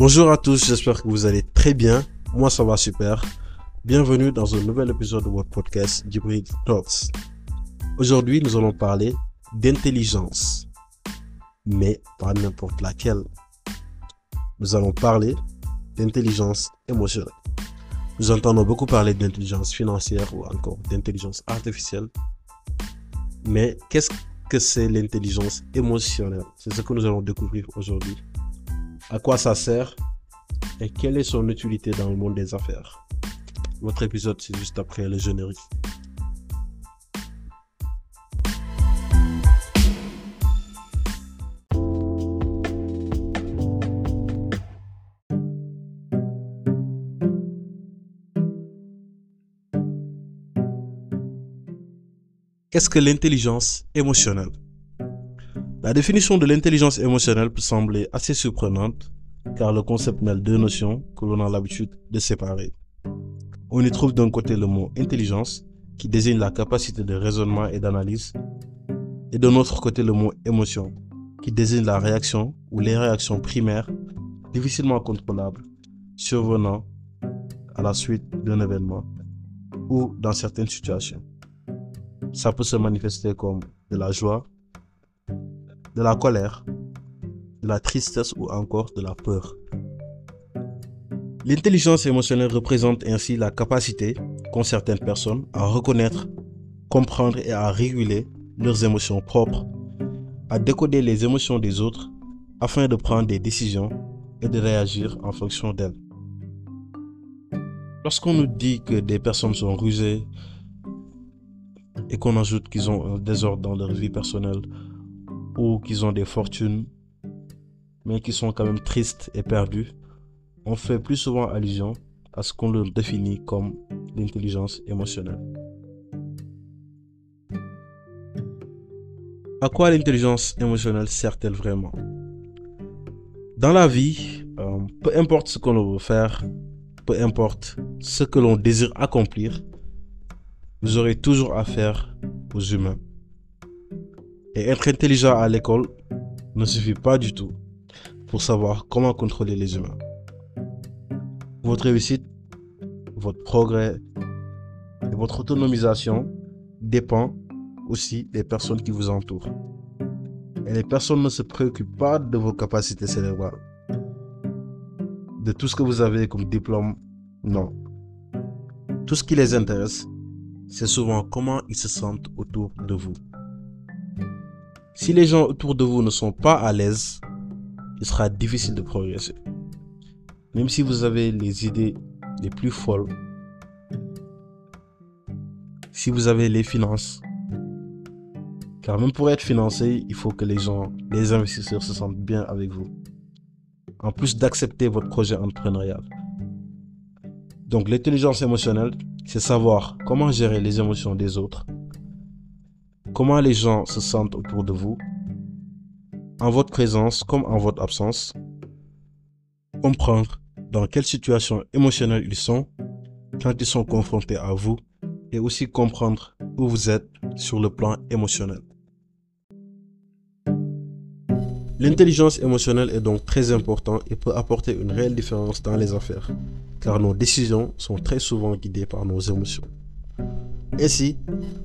Bonjour à tous, j'espère que vous allez très bien. Moi, ça va super. Bienvenue dans un nouvel épisode de votre podcast Djibril Talks. Aujourd'hui, nous allons parler d'intelligence, mais pas n'importe laquelle. Nous allons parler d'intelligence émotionnelle. Nous entendons beaucoup parler d'intelligence financière ou encore d'intelligence artificielle. Mais qu'est-ce que c'est l'intelligence émotionnelle? C'est ce que nous allons découvrir aujourd'hui. À quoi ça sert et quelle est son utilité dans le monde des affaires? Votre épisode, c'est juste après le générique. Qu'est-ce que l'intelligence émotionnelle? La définition de l'intelligence émotionnelle peut sembler assez surprenante car le concept mêle deux notions que l'on a l'habitude de séparer. On y trouve d'un côté le mot intelligence qui désigne la capacité de raisonnement et d'analyse et de l'autre côté le mot émotion qui désigne la réaction ou les réactions primaires difficilement contrôlables survenant à la suite d'un événement ou dans certaines situations. Ça peut se manifester comme de la joie, de la colère, de la tristesse ou encore de la peur. L'intelligence émotionnelle représente ainsi la capacité qu'ont certaines personnes à reconnaître, comprendre et à réguler leurs émotions propres, à décoder les émotions des autres afin de prendre des décisions et de réagir en fonction d'elles. Lorsqu'on nous dit que des personnes sont rusées, et qu'on ajoute qu'ils ont un désordre dans leur vie personnelle ou qu'ils ont des fortunes, mais qui sont quand même tristes et perdus, on fait plus souvent allusion à ce qu'on leur définit comme l'intelligence émotionnelle. À quoi l'intelligence émotionnelle sert-elle vraiment? Dans la vie, euh, peu importe ce qu'on veut faire, peu importe ce que l'on désire accomplir, vous aurez toujours affaire aux humains. Et être intelligent à l'école ne suffit pas du tout pour savoir comment contrôler les humains. Votre réussite, votre progrès et votre autonomisation dépend aussi des personnes qui vous entourent. Et les personnes ne se préoccupent pas de vos capacités cérébrales, de tout ce que vous avez comme diplôme, non. Tout ce qui les intéresse, c'est souvent comment ils se sentent autour de vous. Si les gens autour de vous ne sont pas à l'aise, il sera difficile de progresser. Même si vous avez les idées les plus folles, si vous avez les finances, car même pour être financé, il faut que les gens, les investisseurs se sentent bien avec vous. En plus d'accepter votre projet entrepreneurial. Donc l'intelligence émotionnelle, c'est savoir comment gérer les émotions des autres, comment les gens se sentent autour de vous, en votre présence comme en votre absence, comprendre dans quelle situation émotionnelle ils sont quand ils sont confrontés à vous et aussi comprendre où vous êtes sur le plan émotionnel. L'intelligence émotionnelle est donc très importante et peut apporter une réelle différence dans les affaires car nos décisions sont très souvent guidées par nos émotions. Ainsi,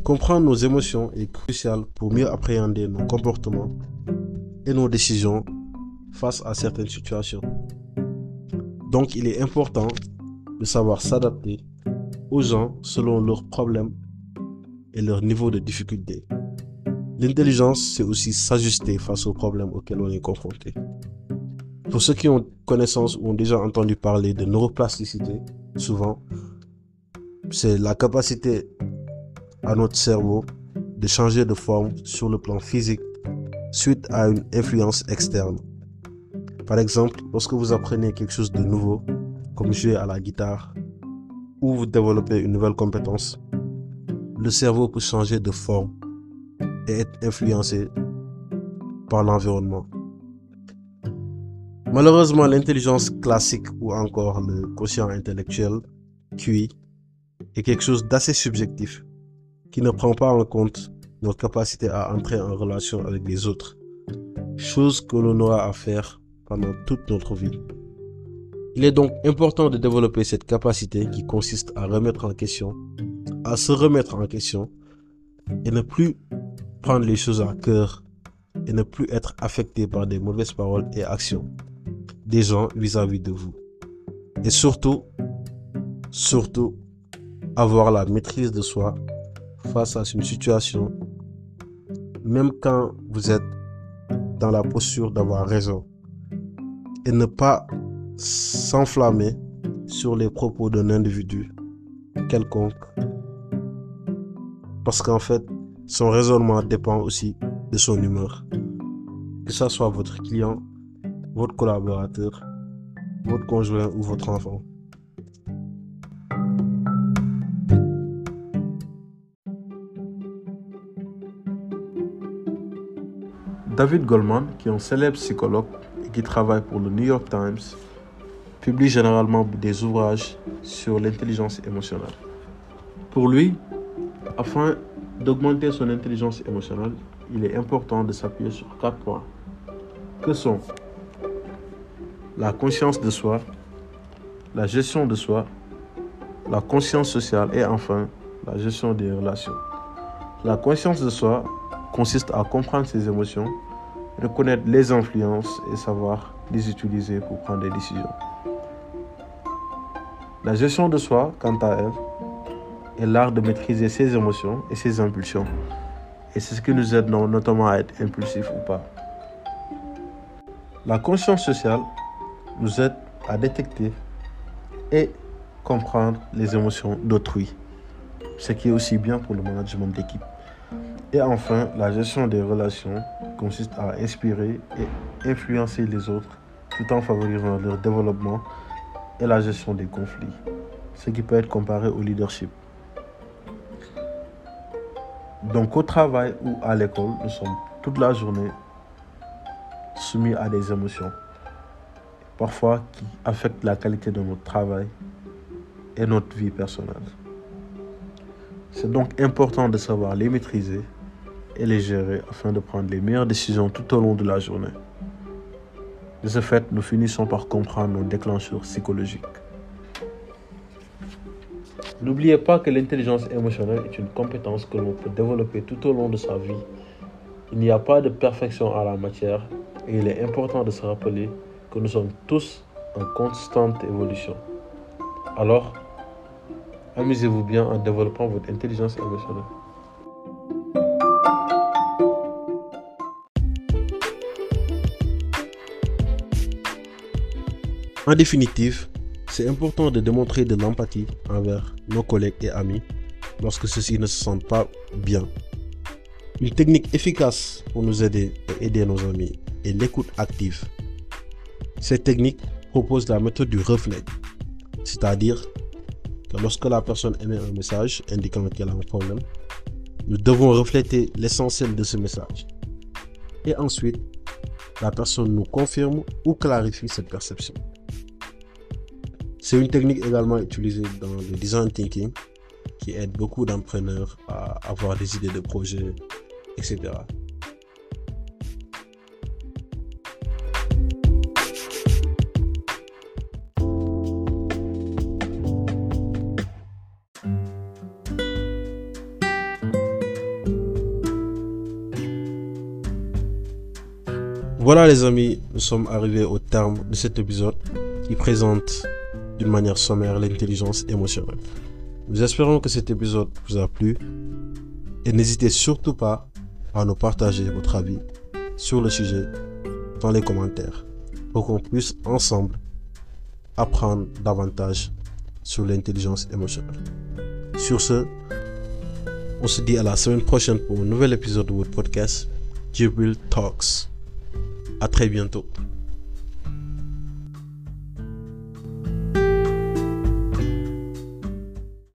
comprendre nos émotions est crucial pour mieux appréhender nos comportements et nos décisions face à certaines situations. Donc il est important de savoir s'adapter aux gens selon leurs problèmes et leur niveau de difficulté. L'intelligence, c'est aussi s'ajuster face aux problèmes auxquels on est confronté. Pour ceux qui ont connaissance ou ont déjà entendu parler de neuroplasticité, souvent, c'est la capacité à notre cerveau de changer de forme sur le plan physique suite à une influence externe. Par exemple, lorsque vous apprenez quelque chose de nouveau, comme jouer à la guitare, ou vous développez une nouvelle compétence, le cerveau peut changer de forme et être influencé par l'environnement. Malheureusement, l'intelligence classique ou encore le quotient intellectuel, QI, est quelque chose d'assez subjectif qui ne prend pas en compte notre capacité à entrer en relation avec les autres, chose que l'on aura à faire pendant toute notre vie. Il est donc important de développer cette capacité qui consiste à remettre en question, à se remettre en question et ne plus prendre les choses à cœur et ne plus être affecté par des mauvaises paroles et actions des gens vis-à-vis de vous. Et surtout, surtout, avoir la maîtrise de soi face à une situation, même quand vous êtes dans la posture d'avoir raison. Et ne pas s'enflammer sur les propos d'un individu quelconque. Parce qu'en fait, son raisonnement dépend aussi de son humeur. Que ce soit votre client, votre collaborateur, votre conjoint ou votre enfant. David Goldman, qui est un célèbre psychologue et qui travaille pour le New York Times, publie généralement des ouvrages sur l'intelligence émotionnelle. Pour lui, afin d'augmenter son intelligence émotionnelle, il est important de s'appuyer sur quatre points, que sont la conscience de soi, la gestion de soi, la conscience sociale et enfin la gestion des relations. La conscience de soi consiste à comprendre ses émotions, reconnaître les influences et savoir les utiliser pour prendre des décisions. La gestion de soi, quant à elle, est l'art de maîtriser ses émotions et ses impulsions. Et c'est ce qui nous aide notamment à être impulsif ou pas. La conscience sociale nous aide à détecter et comprendre les émotions d'autrui, ce qui est aussi bien pour le management d'équipe. Et enfin, la gestion des relations consiste à inspirer et influencer les autres tout en favorisant leur développement et la gestion des conflits, ce qui peut être comparé au leadership. Donc au travail ou à l'école, nous sommes toute la journée soumis à des émotions, parfois qui affectent la qualité de notre travail et notre vie personnelle. C'est donc important de savoir les maîtriser et les gérer afin de prendre les meilleures décisions tout au long de la journée. De ce fait, nous finissons par comprendre nos déclencheurs psychologiques. N'oubliez pas que l'intelligence émotionnelle est une compétence que l'on peut développer tout au long de sa vie. Il n'y a pas de perfection à la matière et il est important de se rappeler que nous sommes tous en constante évolution. Alors, amusez-vous bien en développant votre intelligence émotionnelle. En définitive, c'est important de démontrer de l'empathie envers nos collègues et amis lorsque ceux-ci ne se sentent pas bien. Une technique efficace pour nous aider et aider nos amis est l'écoute active. Cette technique propose la méthode du reflet, c'est-à-dire que lorsque la personne émet un message indiquant qu'elle a un problème, nous devons refléter l'essentiel de ce message. Et ensuite, la personne nous confirme ou clarifie cette perception. C'est une technique également utilisée dans le design thinking qui aide beaucoup d'entrepreneurs à avoir des idées de projets, etc. Voilà les amis, nous sommes arrivés au terme de cet épisode qui présente d'une manière sommaire l'intelligence émotionnelle. Nous espérons que cet épisode vous a plu et n'hésitez surtout pas à nous partager votre avis sur le sujet dans les commentaires pour qu'on puisse ensemble apprendre davantage sur l'intelligence émotionnelle. Sur ce, on se dit à la semaine prochaine pour un nouvel épisode de votre podcast, Jibril Talks. À très bientôt.